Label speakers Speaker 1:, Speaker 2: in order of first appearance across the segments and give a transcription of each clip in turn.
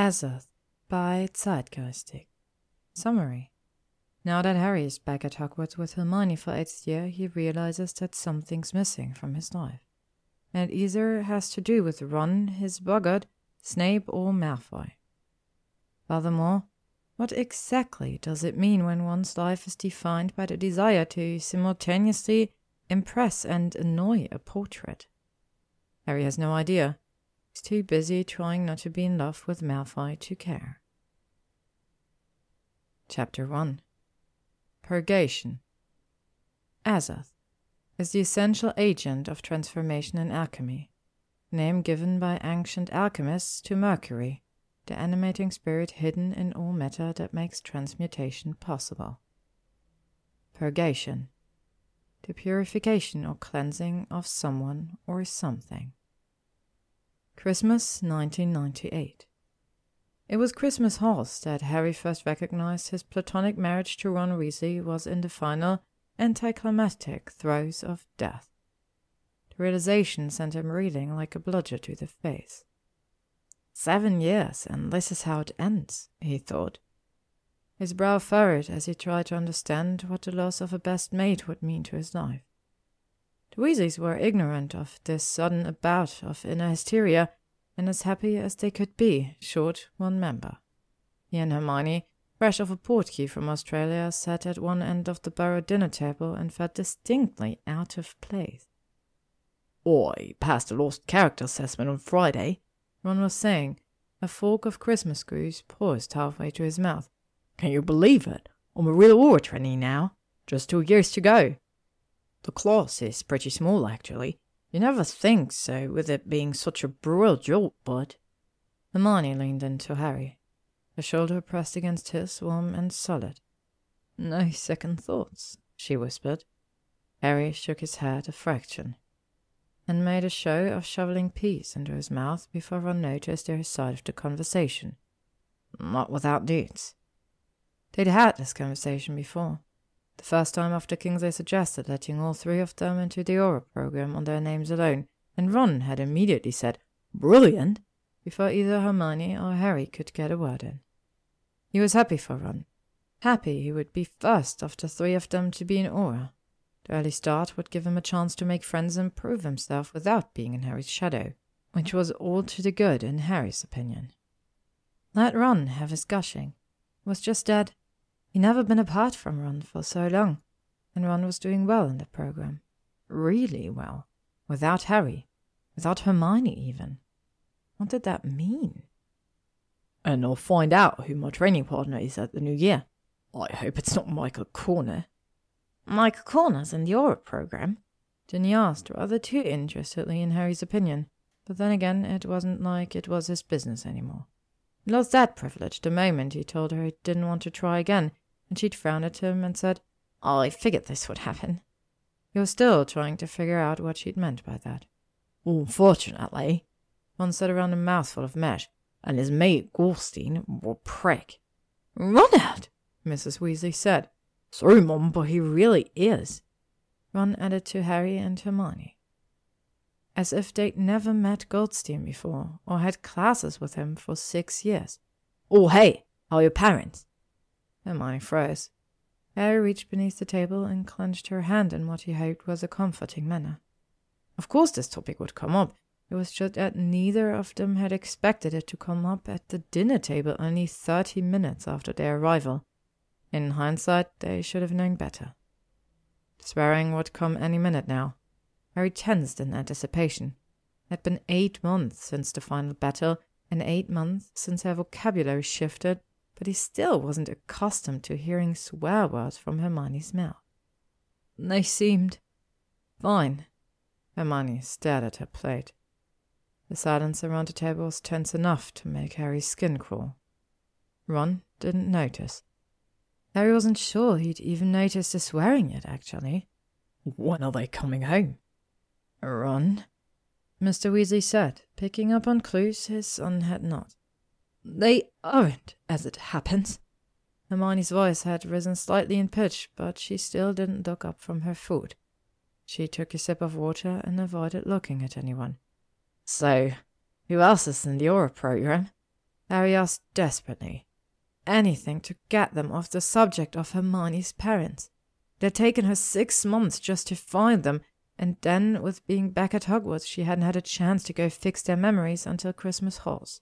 Speaker 1: Azoth by Zeitgeistic. Summary. Now that Harry is back at Hogwarts with Hermione for eighth year, he realizes that something's missing from his life. And it either has to do with Ron, his boggart, Snape, or Malfoy. Furthermore, what exactly does it mean when one's life is defined by the desire to simultaneously impress and annoy a portrait? Harry has no idea. He's too busy trying not to be in love with Malfoy to care. Chapter 1 Purgation Azoth is the essential agent of transformation in alchemy, name given by ancient alchemists to Mercury, the animating spirit hidden in all matter that makes transmutation possible. Purgation the purification or cleansing of someone or something. Christmas 1998. It was Christmas Halls that Harry first recognized his platonic marriage to Ron Weasley was in the final anticlimactic throes of death. The realization sent him reeling like a bludger to the face. Seven years, and this is how it ends, he thought. His brow furrowed as he tried to understand what the loss of a best mate would mean to his life. The Weasleys were ignorant of this sudden bout of inner hysteria, and as happy as they could be, short one member. He and Hermione, fresh off a portkey from Australia, sat at one end of the Burrow dinner table and felt distinctly out of place.
Speaker 2: I passed a lost character assessment on Friday,
Speaker 1: Ron was saying. A fork of Christmas screws paused halfway to his mouth.
Speaker 2: Can you believe it? I'm a real trainee now. Just two years to go. The class is pretty small, actually. You never think so, with it being such a brutal jolt, but.
Speaker 1: Hermione leaned into Harry, her shoulder pressed against his, warm and solid. No second thoughts, she whispered. Harry shook his head a fraction, and made a show of shoveling peas into his mouth before Ron noticed their side of the conversation.
Speaker 2: Not without dudes.
Speaker 1: They'd had this conversation before. The first time after Kingsley suggested letting all three of them into the Auror program on their names alone, and Ron had immediately said, Brilliant! before either Hermione or Harry could get a word in. He was happy for Ron. Happy he would be first of the three of them to be in Auror. The early start would give him a chance to make friends and prove himself without being in Harry's shadow, which was all to the good in Harry's opinion. Let Ron have his gushing. It was just that He'd never been apart from Ron for so long, and Ron was doing well in the program. Really well. Without Harry. Without Hermione, even. What did that mean?
Speaker 2: And I'll find out who my training partner is at the new year. I hope it's not Michael Corner.
Speaker 1: Michael Corner's in the Auror program? Ginny asked, rather too interestedly in Harry's opinion. But then again, it wasn't like it was his business anymore. He lost that privilege the moment he told her he didn't want to try again, and she'd frowned at him and said, oh, I figured this would happen. He was still trying to figure out what she'd meant by that.
Speaker 2: Unfortunately,
Speaker 1: one said around a mouthful of mash, and his mate Goldstein will prick.
Speaker 2: Run out,
Speaker 1: Mrs. Weasley said.
Speaker 2: Sorry, Mum, but he really is.
Speaker 1: Ron added to Harry and Hermione. As if they'd never met Goldstein before, or had classes with him for six years.
Speaker 2: Oh, hey, how are your parents?
Speaker 1: Hermione froze. Harry reached beneath the table and clenched her hand in what he hoped was a comforting manner. Of course, this topic would come up. It was just that neither of them had expected it to come up at the dinner table only thirty minutes after their arrival. In hindsight, they should have known better. Swearing would come any minute now. Harry tensed in anticipation. It had been eight months since the final battle, and eight months since her vocabulary shifted but he still wasn't accustomed to hearing swear words from Hermione's mouth. They seemed fine. Hermione stared at her plate. The silence around the table was tense enough to make Harry's skin crawl. Ron didn't notice. Harry wasn't sure he'd even noticed the swearing yet, actually.
Speaker 2: When are they coming home?
Speaker 1: Ron, Mr. Weasley said, picking up on clues his son had not. They aren't, as it happens. Hermione's voice had risen slightly in pitch, but she still didn't look up from her food. She took a sip of water and avoided looking at anyone.
Speaker 2: So, who else is in the Auror program?
Speaker 1: Harry asked desperately. Anything to get them off the subject of Hermione's parents. It had taken her six months just to find them, and then, with being back at Hogwarts, she hadn't had a chance to go fix their memories until Christmas Halls.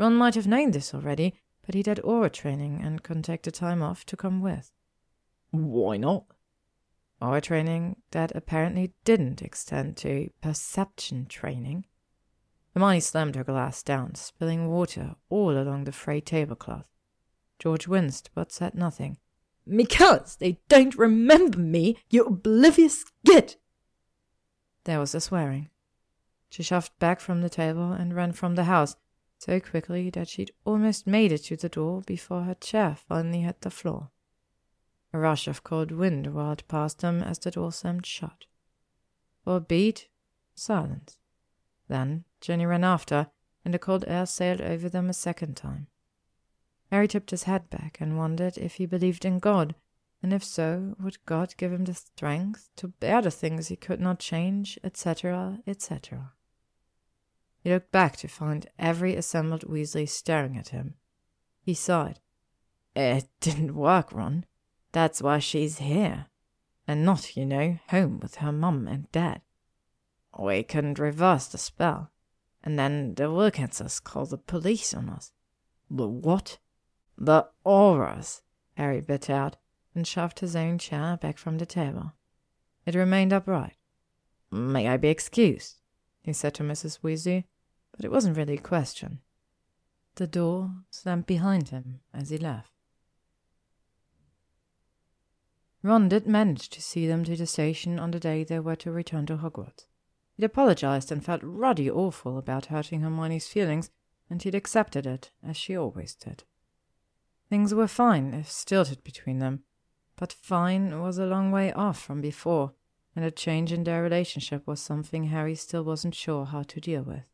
Speaker 1: Ron might have known this already, but he'd had Auror training and couldn't take the time off to come with.
Speaker 2: Why not?
Speaker 1: Auror training that apparently didn't extend to perception training. Hermione slammed her glass down, spilling water all along the frayed tablecloth. George winced, but said nothing.
Speaker 2: Because they don't remember me, you oblivious git!
Speaker 1: There was a swearing. She shoved back from the table and ran from the house, so quickly that she'd almost made it to the door before her chair finally hit the floor. A rush of cold wind whirled past them as the door slammed shut. For a beat, silence. Then Ginny ran after, and the cold air sailed over them a second time. Harry tipped his head back and wondered if he believed in God, and if so, would God give him the strength to bear the things he could not change, etc., etc. He looked back to find every assembled Weasley staring at him. He sighed. It didn't work, Ron. That's why she's here. And not, you know, home with her mum and dad. We couldn't reverse the spell. And then the Wilkinses called the police on us.
Speaker 2: The what?
Speaker 1: The Aurors, Harry bit out, and shoved his own chair back from the table. It remained upright. May I be excused? He said to Mrs. Weasley, but it wasn't really a question. The door slammed behind him as he left. Ron did manage to see them to the station on the day they were to return to Hogwarts. He'd apologized and felt ruddy awful about hurting Hermione's feelings, and he'd accepted it, as she always did. Things were fine, if stilted between them, but fine was a long way off from before, and a change in their relationship was something Harry still wasn't sure how to deal with.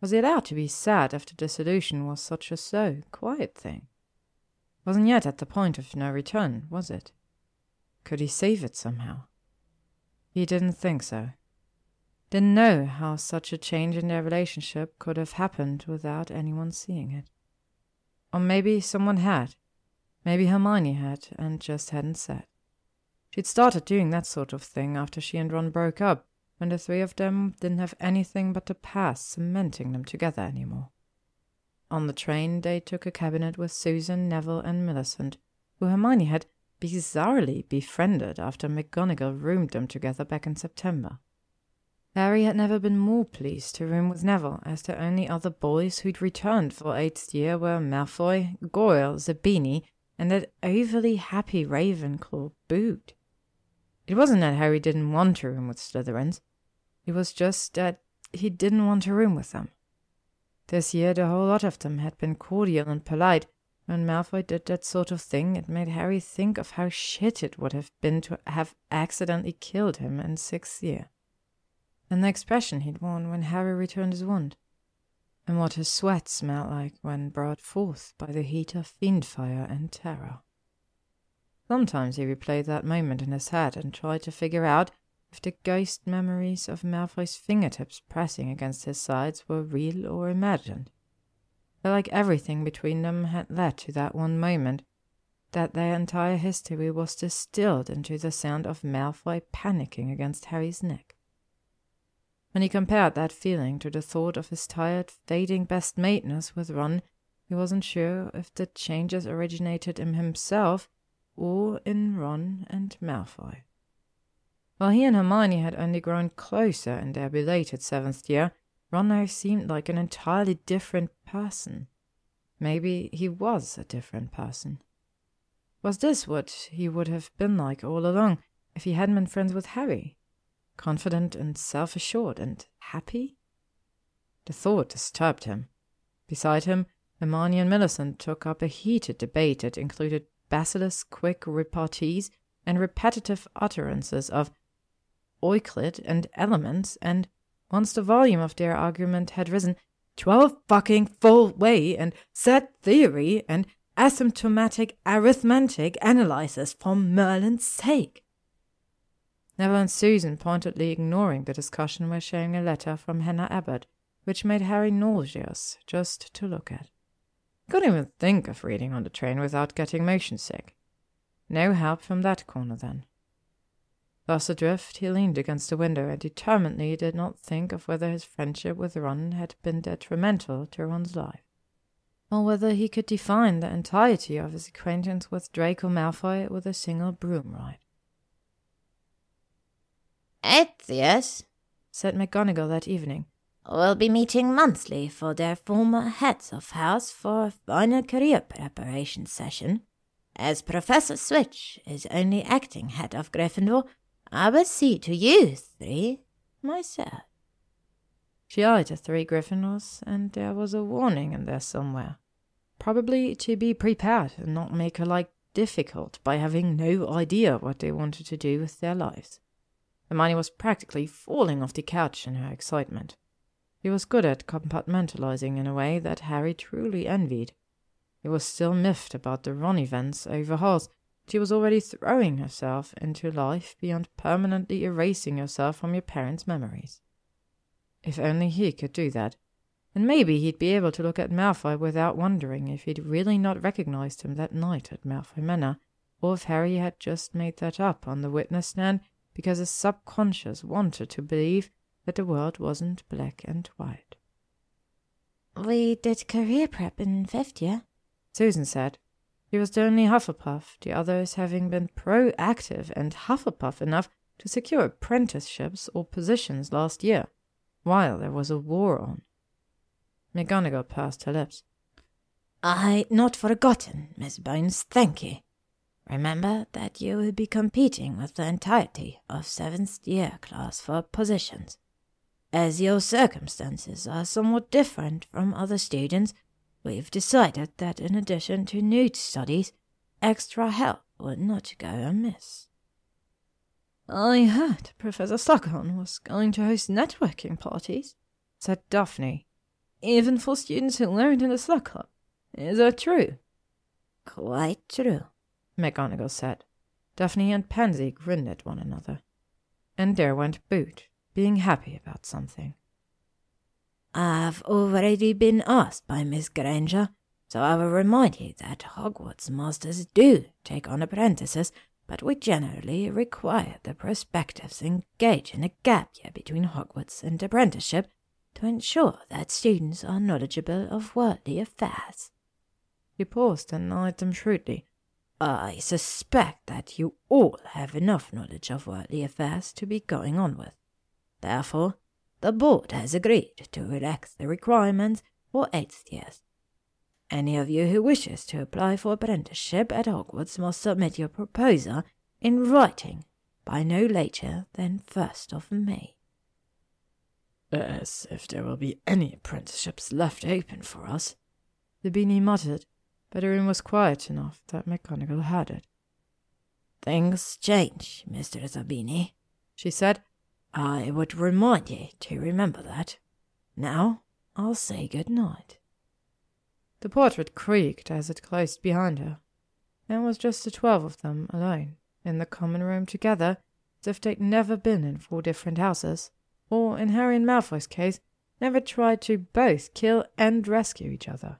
Speaker 1: Was he allowed to be sad after dissolution was such a slow, quiet thing? Wasn't yet at the point of no return, was it? Could he save it somehow? He didn't think so. Didn't know how such a change in their relationship could have happened without anyone seeing it. Or maybe someone had. Maybe Hermione had, and just hadn't said. She'd started doing that sort of thing after she and Ron broke up, when the three of them didn't have anything but the past cementing them together anymore. On the train, they took a cabinet with Susan, Neville, and Millicent, who Hermione had bizarrely befriended after McGonagall roomed them together back in September. Harry had never been more pleased to room with Neville, as the only other boys who'd returned for eighth year were Malfoy, Goyle, Zabini, and that overly happy Ravenclaw Boot. It wasn't that Harry didn't want to room with Slytherins. It was just that he didn't want to room with them. This year the whole lot of them had been cordial and polite, when Malfoy did that sort of thing, it made Harry think of how shit it would have been to have accidentally killed him in sixth year. And the expression he'd worn when Harry returned his wound. And what his sweat smelled like when brought forth by the heat of Fiendfyre and terror. Sometimes he replayed that moment in his head and tried to figure out if the ghost memories of Malfoy's fingertips pressing against his sides were real or imagined like everything between them had led to that one moment, that their entire history was distilled into the sound of Malfoy panicking against Harry's neck. When he compared that feeling to the thought of his tired, fading best mateness with Ron, he wasn't sure if the changes originated in himself or in Ron and Malfoy. While he and Hermione had only grown closer in their belated seventh year, Ron now seemed like an entirely different person. Maybe he was a different person. Was this what he would have been like all along if he hadn't been friends with Harry? Confident and self assured and happy? The thought disturbed him. Beside him, Hermione and Millicent took up a heated debate that included basilisk quick repartees and repetitive utterances of Euclid and elements and once the volume of their argument had risen twelve fucking full way and set theory and asymptomatic arithmetic analysis for Merlin's sake. Neville and Susan, pointedly ignoring the discussion, were sharing a letter from Hannah Abbott, which made Harry nauseous just to look at. Couldn't even think of reading on the train without getting motion sick. No help from that corner then. Thus adrift, he leaned against the window and determinedly did not think of whether his friendship with Ron had been detrimental to Ron's life, or whether he could define the entirety of his acquaintance with Draco Malfoy with a single broom ride.
Speaker 3: Aetius,
Speaker 1: said McGonagall that evening,
Speaker 3: will be meeting monthly for their former heads of house for a final career preparation session. As Professor Switch is only acting head of Gryffindor, I will see to you three myself.
Speaker 1: She eyed the three Gryffindors, and there was a warning in there somewhere. Probably to be prepared and not make her life difficult by having no idea what they wanted to do with their lives. Hermione was practically falling off the couch in her excitement. He was good at compartmentalizing in a way that Harry truly envied. He was still miffed about the Ron events over Halls. She was already throwing herself into life beyond permanently erasing herself from your parents' memories. If only he could do that. And maybe he'd be able to look at Malfoy without wondering if he'd really not recognized him that night at Malfoy Manor, or if Harry had just made that up on the witness stand because his subconscious wanted to believe that the world wasn't black and white.
Speaker 3: We did career prep in fifth year,
Speaker 1: Susan said. He was the only Hufflepuff, the others having been proactive and Hufflepuff enough to secure apprenticeships or positions last year, while there was a war on. McGonagall pursed her lips.
Speaker 3: I not forgotten, Miss Bones, thank you. Remember that you will be competing with the entirety of seventh year class for positions. As your circumstances are somewhat different from other students, we've decided that in addition to nude studies, extra help would not go amiss.
Speaker 1: I heard Professor Slughorn was going to host networking parties, said Daphne, even for students who learned in the Slug Club. Is that true?
Speaker 3: Quite true,
Speaker 1: McGonagall said. Daphne and Pansy grinned at one another. And there went Boot, being happy about something.
Speaker 3: I've already been asked by Miss Granger, so I will remind you that Hogwarts masters do take on apprentices, but we generally require the prospectives engage in a gap year between Hogwarts and apprenticeship to ensure that students are knowledgeable of worldly affairs.
Speaker 1: He paused and eyed them shrewdly.
Speaker 3: I suspect that you all have enough knowledge of worldly affairs to be going on with. Therefore, the board has agreed to relax the requirements for eighth years. Any of you who wishes to apply for apprenticeship at Hogwarts must submit your proposal in writing by no later than 1st of May.
Speaker 2: As if there will be any apprenticeships left open for us,
Speaker 1: Zabini muttered, but the room was quiet enough that McGonagall heard it.
Speaker 3: Things change, Mr. Zabini,
Speaker 1: she said.
Speaker 3: I would remind you to remember that. Now, I'll say good night.
Speaker 1: The portrait creaked as it closed behind her. There was just the twelve of them alone, in the common room together, as if they'd never been in four different houses, or, in Harry and Malfoy's case, never tried to both kill and rescue each other.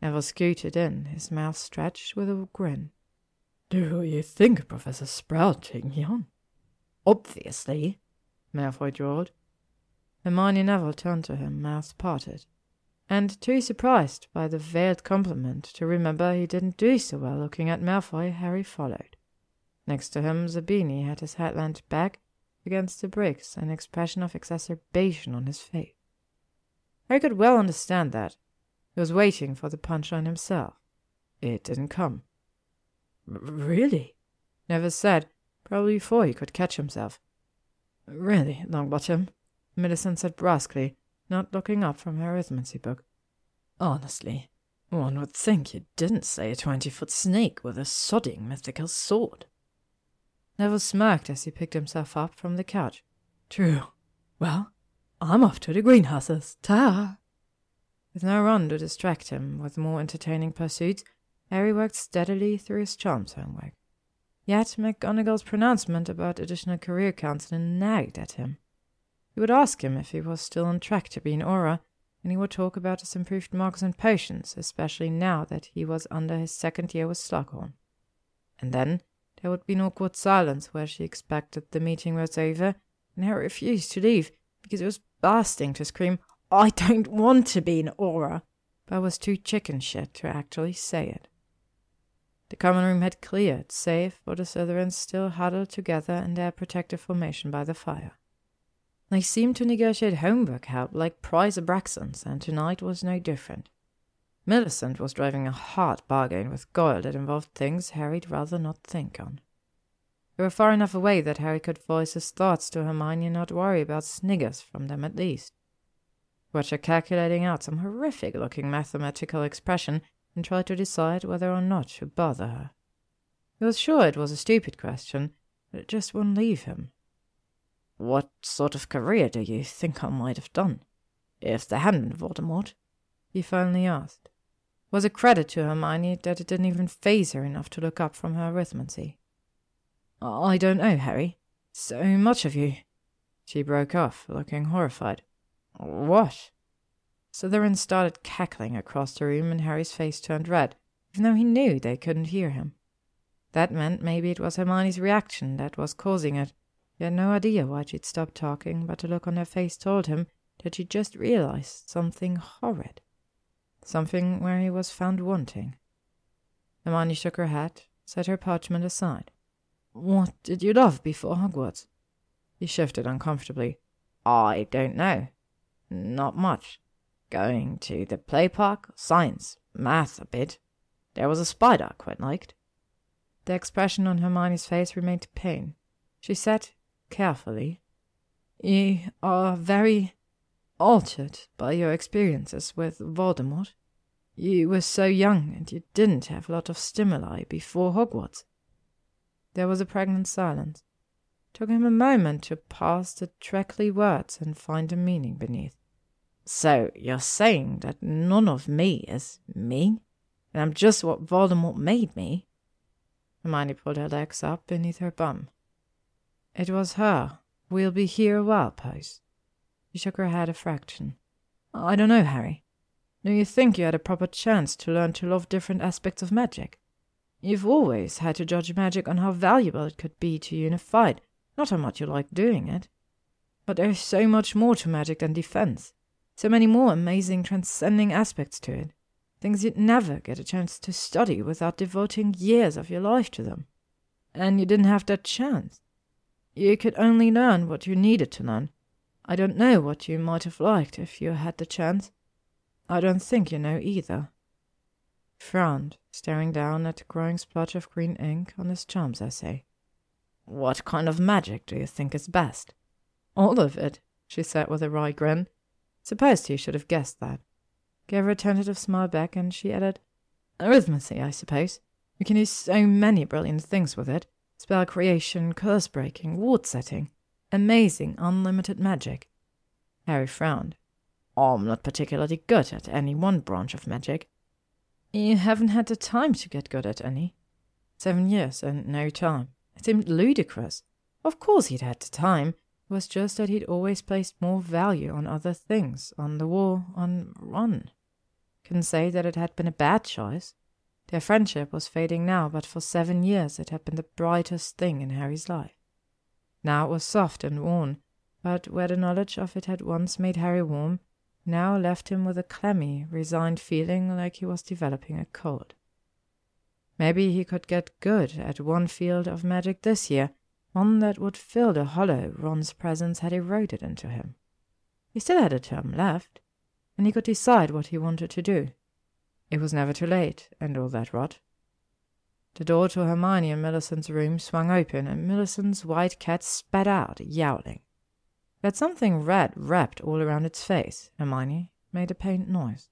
Speaker 1: Neville scooted in, his mouth stretched with a grin.
Speaker 2: Do you think Professor Sprout taking you on?
Speaker 1: Obviously, Malfoy drawled. Hermione Neville turned to him, mouth parted, and too surprised by the veiled compliment to remember he didn't do so well looking at Malfoy, Harry followed. Next to him, Zabini had his head leant back against the bricks, an expression of exacerbation on his face. Harry could well understand that. He was waiting for the punchline himself. It didn't come.
Speaker 2: Really?
Speaker 1: Neville said, probably before he could catch himself.
Speaker 2: Really, Longbottom?
Speaker 1: Millicent said brusquely, not looking up from her arithmancy book.
Speaker 2: Honestly, one would think you didn't slay a twenty foot snake with a sodding mythical sword.
Speaker 1: Neville smirked as he picked himself up from the couch.
Speaker 2: True. Well, I'm off to the greenhouses. Ta!
Speaker 1: With no Ron to distract him with more entertaining pursuits, Harry worked steadily through his charms homework. Yet McGonagall's pronouncement about additional career counseling nagged at him. He would ask him if he was still on track to be an Auror, and he would talk about his improved marks and potions, especially now that he was under his second year with Slughorn. And then there would be an awkward silence where she expected the meeting was over, and Harry refused to leave because he was bursting to scream, I don't want to be an Auror, but was too chicken shit to actually say it. The common room had cleared, save for the Slytherins still huddled together in their protective formation by the fire. They seemed to negotiate homework help like prize Abraxans, and tonight was no different. Millicent was driving a hard bargain with Goyle that involved things Harry'd rather not think on. They were far enough away that Harry could voice his thoughts to Hermione and not worry about sniggers from them at least. Watch her calculating out some horrific looking mathematical expression and try to decide whether or not to bother her. He was sure it was a stupid question, but it just wouldn't leave him.
Speaker 2: What sort of career do you think I might have done, if there hadn't been Voldemort?
Speaker 1: He finally asked. It was a credit to Hermione that it didn't even faze her enough to look up from her arithmancy.
Speaker 2: I don't know, Harry. So much of you. She broke off, looking horrified. What?
Speaker 1: Slytherin started cackling across the room, and Harry's face turned red, even though he knew they couldn't hear him. That meant maybe it was Hermione's reaction that was causing it, he had no idea why she'd stopped talking, but the look on her face told him that she'd just realized something horrid. Something where he was found wanting. Hermione shook her head, set her parchment aside.
Speaker 2: What did you love before Hogwarts?
Speaker 1: He shifted uncomfortably.
Speaker 2: I don't know. Not much. Going to the play park, science, math a bit. There was a spider I quite liked.
Speaker 1: The expression on Hermione's face remained pain. She said, carefully. You are very altered by your experiences with Voldemort. You were so young and you didn't have a lot of stimuli before Hogwarts. There was a pregnant silence. It took him a moment to parse the treacly words and find a meaning beneath.
Speaker 2: So you're saying that none of me is me? And I'm just what Voldemort made me?
Speaker 1: Hermione pulled her legs up beneath her bum. It was her. We'll be here a while, Pose. She shook her head a fraction. I don't know, Harry. Do you think you had a proper chance to learn to love different aspects of magic? You've always had to judge magic on how valuable it could be to you in a fight, not how much you like doing it. But there's so much more to magic than defense. So many more amazing, transcending aspects to it. Things you'd never get a chance to study without devoting years of your life to them. And you didn't have that chance. You could only learn what you needed to learn. I don't know what you might have liked if you had the chance. I don't think you know either. Frowned, staring down at the growing splotch of green ink on his charms essay.
Speaker 2: What kind of magic do you think is best?
Speaker 1: All of it, she said with a wry grin. Supposed he should have guessed that. Gave her a tentative smile back, and she added, Arithmancy, I suppose. You can do so many brilliant things with it spell creation, curse breaking, ward setting. Amazing, unlimited magic. Harry frowned.
Speaker 2: I'm not particularly good at any one branch of magic.
Speaker 1: You haven't had the time to get good at any. Seven years and no time. It seemed ludicrous. Of course he'd had the time. Was just that he'd always placed more value on other things, on the war, on Ron. Couldn't say that it had been a bad choice. Their friendship was fading now, but for seven years it had been the brightest thing in Harry's life. Now it was soft and worn, but where the knowledge of it had once made Harry warm, now left him with a clammy, resigned feeling like he was developing a cold. Maybe he could get good at one field of magic this year, one that would fill the hollow Ron's presence had eroded into him. He still had a term left, and he could decide what he wanted to do. It was never too late, and all that rot. The door to Hermione and Millicent's room swung open, and Millicent's white cat spat out, yowling. It had something red wrapped all around its face. Hermione made a pained noise.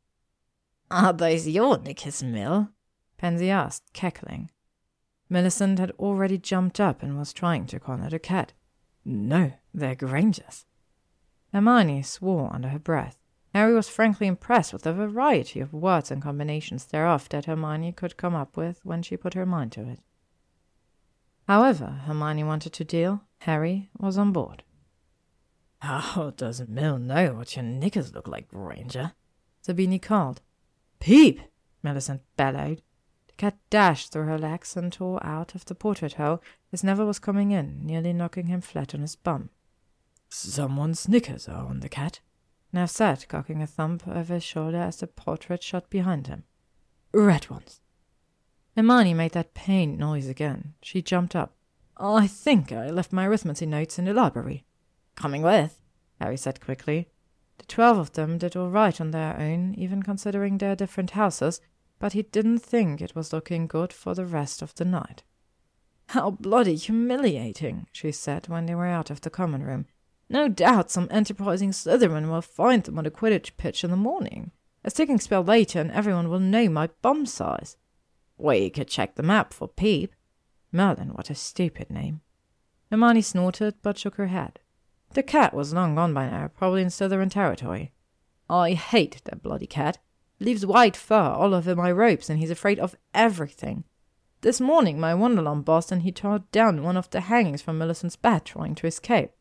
Speaker 3: Are those your knickers, Mill?
Speaker 1: Pansy asked, cackling. Millicent had already jumped up and was trying to corner the cat. No, they're Granger's. Hermione swore under her breath. Harry was frankly impressed with the variety of words and combinations thereof that Hermione could come up with when she put her mind to it. However Hermione wanted to deal, Harry was on board.
Speaker 2: How does Mill know what your knickers look like, Granger?
Speaker 1: Zabini called. Peep! Millicent bellowed. Cat dashed through her legs and tore out of the portrait hole as Neville was coming in, nearly knocking him flat on his bum.
Speaker 2: Someone's knickers are on the cat,
Speaker 1: Nev said, cocking a thumb over his shoulder as the portrait shot behind him.
Speaker 2: Red ones.
Speaker 1: Hermione made that pained noise again. She jumped up. I think I left my arithmetic notes in the library.
Speaker 3: Coming with,
Speaker 1: Harry said quickly. The twelve of them did all right on their own, even considering their different houses, but he didn't think it was looking good for the rest of the night. How bloody humiliating, she said when they were out of the common room. No doubt some enterprising Slytherin will find them on the Quidditch pitch in the morning. A sticking spell later and everyone will know my bum size. We could check the map for Peep. Merlin, what a stupid name. Hermione snorted but shook her head. The cat was long gone by now, probably in Slytherin territory. I hate that bloody cat. Leaves white fur all over my ropes and he's afraid of everything. This morning my Wonderland burst and he tore down one of the hangings from Millicent's bed trying to escape.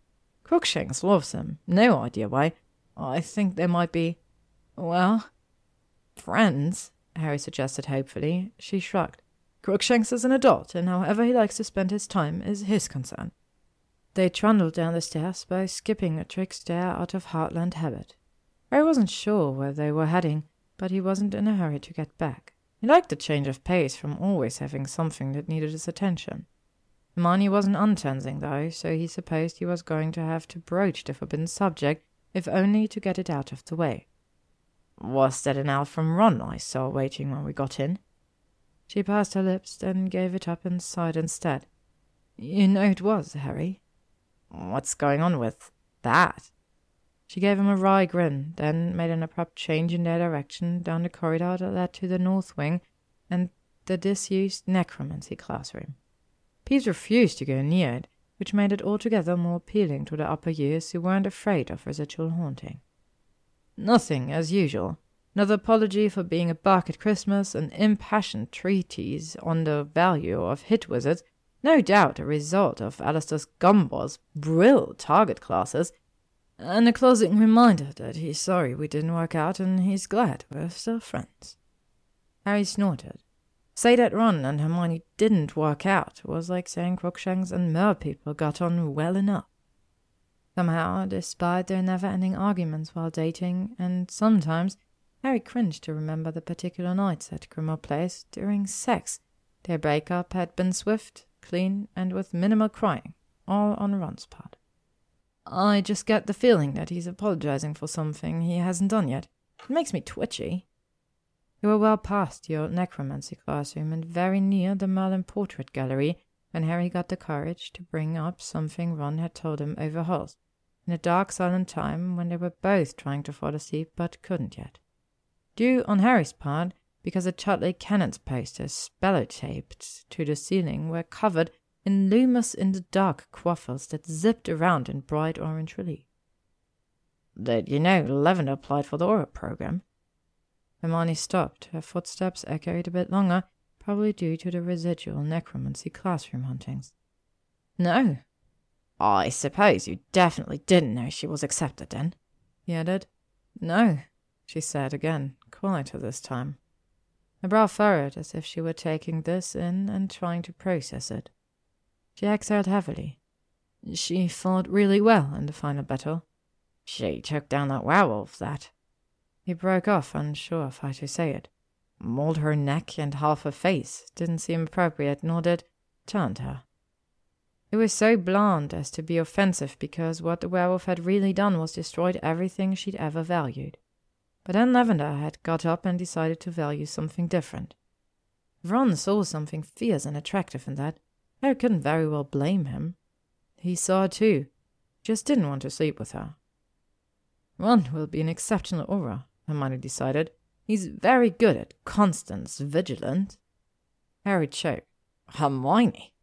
Speaker 1: Crookshanks loves him. No idea why. I think they might be, well, friends, Harry suggested hopefully. She shrugged. Crookshanks is an adult, and however he likes to spend his time is his concern. They trundled down the stairs, by skipping a trick stair out of Heartland habit. Harry wasn't sure where they were heading, but he wasn't in a hurry to get back. He liked the change of pace from always having something that needed his attention. Hermione wasn't untensing, though, so he supposed he was going to have to broach the forbidden subject, if only to get it out of the way. Was that an elf from Ron I saw waiting when we got in? She pursed her lips, then gave it up and sighed instead. You know it was, Harry. What's going on with that? She gave him a wry grin, then made an abrupt change in their direction down the corridor that led to the north wing and the disused necromancy classroom. Peeves refused to go near it, which made it altogether more appealing to the upper years who weren't afraid of residual haunting. Nothing, as usual. Another apology for being a buck at Christmas, an impassioned treatise on the value of hit wizards, no doubt a result of Alastor Gumboil's brill target classes, and a closing reminder that he's sorry we didn't work out and he's glad we're still friends. Harry snorted. Say that Ron and Hermione didn't work out was like saying Crookshanks and Mer people got on well enough. Somehow, despite their never ending arguments while dating, and sometimes Harry cringed to remember the particular nights at Grimmauld Place during sex, their breakup had been swift, clean, and with minimal crying, all on Ron's part. I just get the feeling that he's apologizing for something he hasn't done yet. It makes me twitchy. You were well past your necromancy classroom and very near the Merlin Portrait Gallery when Harry got the courage to bring up something Ron had told him over in a dark, silent time when they were both trying to fall asleep but couldn't yet. Due on Harry's part, because the Chudley Cannons posters, spellotaped to the ceiling, were covered in luminous in the dark quaffles that zipped around in bright orange relief. Did you know Lavender applied for the Auror program? Hermione stopped. Her footsteps echoed a bit longer, probably due to the residual necromancy classroom huntings. No, I suppose you definitely didn't know she was accepted then, he added. No, she said again, quieter this time. Her brow furrowed as if she were taking this in and trying to process it. She exhaled heavily. She fought really well in the final battle. She took down that werewolf, that. He broke off, unsure of how to say it. Mauled her neck and half her face. Didn't seem appropriate, nor did turned her. It was so bland as to be offensive because what the werewolf had really done was destroyed everything she'd ever valued. But then Lavender had got up and decided to value something different. Ron saw something fierce and attractive in that. Harry couldn't very well blame him. He saw it too, just didn't want to sleep with her. Ron will be an exceptional Auror, Hermione decided. He's very good at Constant Vigilance. Harry choked. Hermione,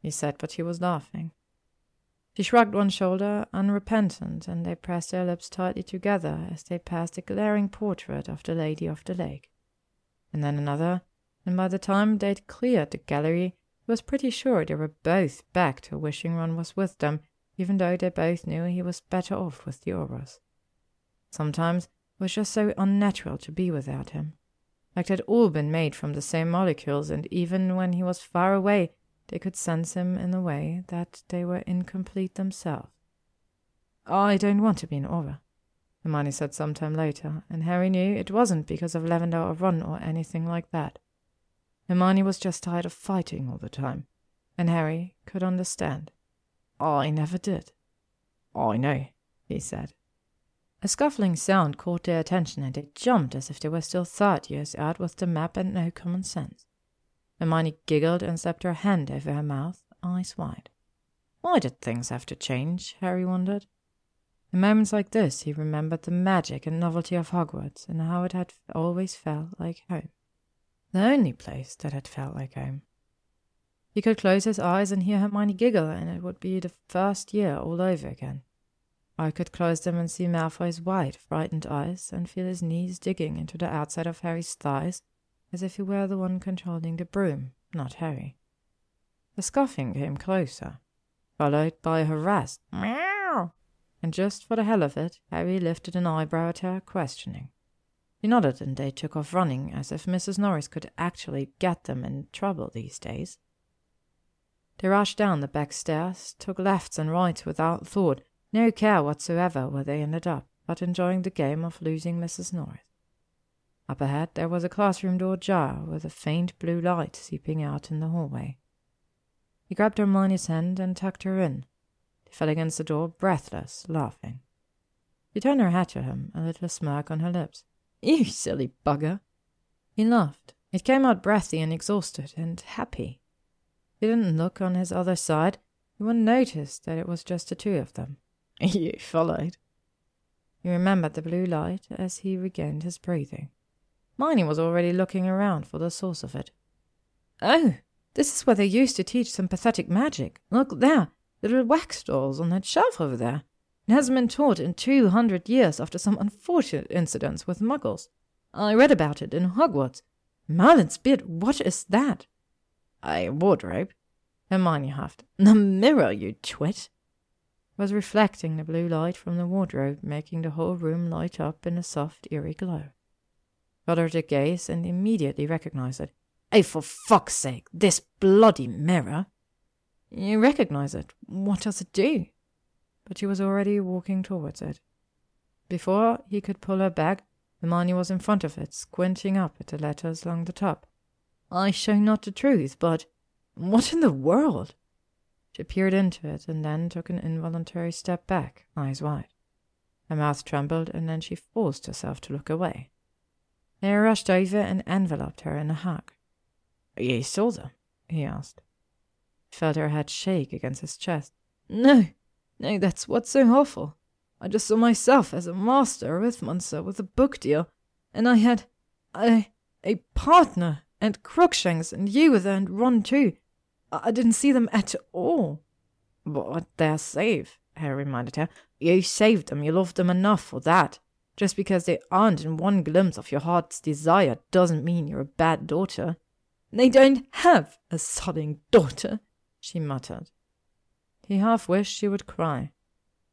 Speaker 1: he said, but he was laughing. She shrugged one shoulder, unrepentant, and they pressed their lips tightly together as they passed a glaring portrait of the Lady of the Lake. And then another, and by the time they'd cleared the gallery, was pretty sure they were both back to wishing Ron was with them, even though they both knew he was better off with the Aurors. Sometimes it was just so unnatural to be without him. Like they'd all been made from the same molecules, and even when he was far away, they could sense him in a way that they were incomplete themselves. I don't want to be an Auror, Hermione said some time later, and Harry knew it wasn't because of Lavender or Ron or anything like that. Hermione was just tired of fighting all the time, and Harry could understand. I never did. I know, he said. A scuffling sound caught their attention, and they jumped as if they were still third years out with the map and no common sense. Hermione giggled and slapped her hand over her mouth, eyes wide. Why did things have to change? Harry wondered. In moments like this, he remembered the magic and novelty of Hogwarts and how it had always felt like home. The only place that had felt like home. He could close his eyes and hear Hermione giggle, and it would be the first year all over again. I could close them and see Malfoy's wide, frightened eyes, and feel his knees digging into the outside of Harry's thighs, as if he were the one controlling the broom, not Harry. The scoffing came closer, followed by a harassed meow, and just for the hell of it, Harry lifted an eyebrow at her, questioning. He nodded, and they took off running, as if Mrs. Norris could actually get them in trouble these days. They rushed down the back stairs, took lefts and rights without thought, no care whatsoever where they ended up, but enjoying the game of losing Mrs. Norris. Up ahead there was a classroom door ajar, with a faint blue light seeping out in the hallway. He grabbed Hermione's hand and tucked her in. She fell against the door, breathless, laughing. She turned her head to him, a little smirk on her lips. You silly bugger! He laughed. It came out breathy and exhausted and happy. He didn't look on his other side. He wouldn't notice that it was just the two of them. You followed. He remembered the blue light as he regained his breathing. Miney was already looking around for the source of it. Oh, this is where they used to teach sympathetic magic. Look there, the little wax dolls on that shelf over there. It hasn't been taught in two hundred years after some unfortunate incidents with muggles. I read about it in Hogwarts. Merlin's beard, what is that? A wardrobe, Hermione huffed. The mirror, you twit was reflecting the blue light from the wardrobe, making the whole room light up in a soft, eerie glow. Uttered a gaze and immediately recognized it. Oh, for fuck's sake, this bloody mirror! You recognize it. What does it do? But she was already walking towards it. Before he could pull her back, Hermione was in front of it, squinting up at the letters along the top. I show not the truth, but what in the world? She peered into it and then took an involuntary step back, eyes wide. Her mouth trembled, and then she forced herself to look away. They rushed over and enveloped her in a hug. You saw them? he asked. Felt her head shake against his chest. No, no, that's what's so awful. I just saw myself as a master with Monster with a book deal, and I had a a partner and Crookshanks and you were there and Ron too. I didn't see them at all. But they're safe, Harry reminded her. You saved them, you loved them enough for that. Just because they aren't in one glimpse of your heart's desire doesn't mean you're a bad daughter. They don't have a sodding daughter, she muttered. He half wished she would cry.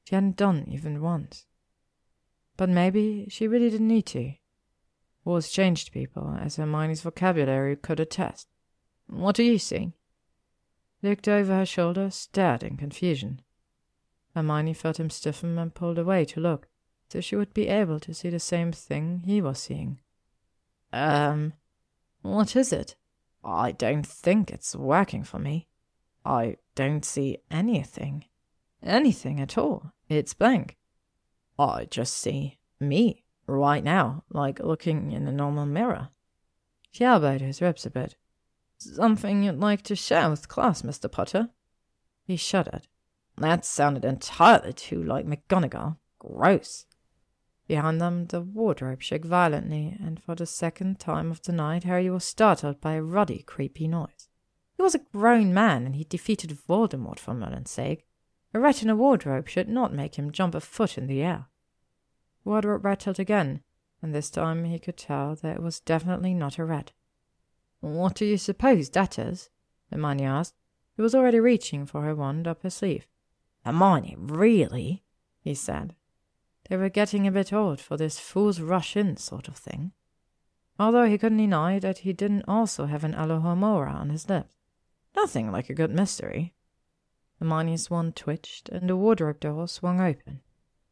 Speaker 1: She hadn't done even once. But maybe she really didn't need to. Wars changed people, as Hermione's vocabulary could attest. What are you seeing? looked over her shoulder, stared in confusion. Hermione felt him stiffen and pulled away to look, so she would be able to see the same thing he was seeing. Um, what is it? I don't think it's working for me. I don't see anything. Anything at all. It's blank. I just see me right now, like looking in a normal mirror. She elbowed his ribs a bit. Something you'd like to share with class, Mr. Potter? He shuddered. That sounded entirely too like McGonagall. Gross. Behind them, the wardrobe shook violently, and for the second time of the night, Harry was startled by a ruddy, creepy noise. He was a grown man, and he defeated Voldemort for Merlin's sake. A rat in a wardrobe should not make him jump a foot in the air. Wardrobe rattled again, and this time he could tell that it was definitely not a rat. What do you suppose that is? Hermione asked. He was already reaching for her wand up her sleeve. Hermione, really? he said. they were getting a bit old for this fool's rush in sort of thing. Although he couldn't deny that he didn't also have an Alohomora on his lips. Nothing like a good mystery. Hermione's wand twitched, and the wardrobe door swung open.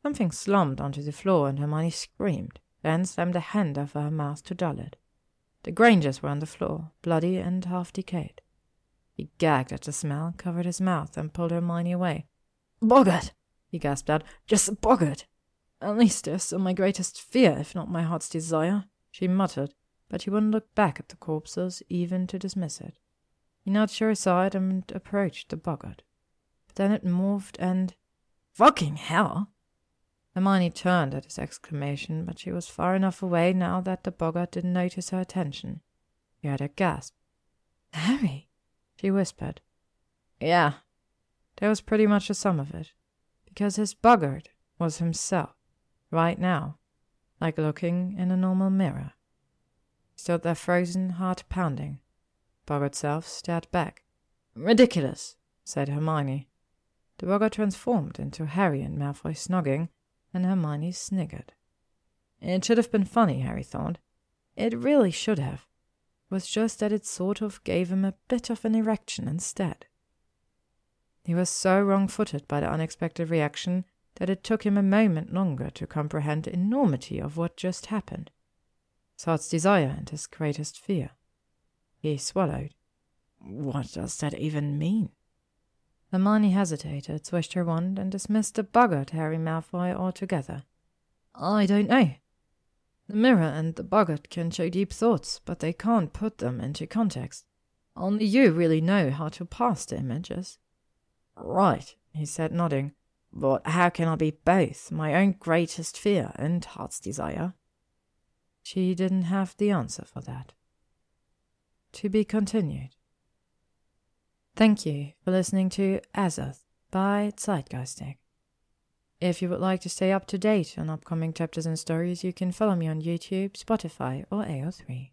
Speaker 1: Something slumped onto the floor, and Hermione screamed, then slammed a hand over her mouth to dull it. The Grangers were on the floor, bloody and half decayed. He gagged at the smell, covered his mouth, and pulled Hermione away.
Speaker 2: Boggart! he gasped out. Just a Boggart! At least they're still my greatest fear, if not my heart's desire,
Speaker 1: she muttered, but he wouldn't look back at the corpses, even to dismiss it. He nudged her aside and approached the Boggart. But then it moved and.
Speaker 2: Fucking hell!
Speaker 1: Hermione turned at his exclamation, but she was far enough away now that the boggart didn't notice her attention. He heard her gasp.
Speaker 2: Harry,
Speaker 1: she whispered.
Speaker 2: Yeah.
Speaker 1: That was pretty much the sum of it, because his boggart was himself, right now, like looking in a normal mirror. He stood there frozen, heart pounding. Boggart self stared back.
Speaker 2: Ridiculous,
Speaker 1: said Hermione. The boggart transformed into Harry and Malfoy snogging, and Hermione sniggered. It should have been funny, Harry thought. It really should have. It was just that it sort of gave him a bit of an erection instead. He was so wrong footed by the unexpected reaction that it took him a moment longer to comprehend the enormity of what just happened. Heart's desire and his greatest fear. He swallowed.
Speaker 2: What does that even mean?
Speaker 1: Hermione hesitated, swished her wand, and dismissed the boggart Harry Malfoy altogether. I don't know. The mirror and the boggart can show deep thoughts, but they can't put them into context. Only you really know how to pass the images.
Speaker 2: Right, he said, nodding. But how can I be both my own greatest fear and heart's desire?
Speaker 1: She didn't have the answer for that. To be continued. Thank you for listening to Azoth by Zeitgeistic. If you would like to stay up to date on upcoming chapters and stories, you can follow me on YouTube, Spotify, or AO3.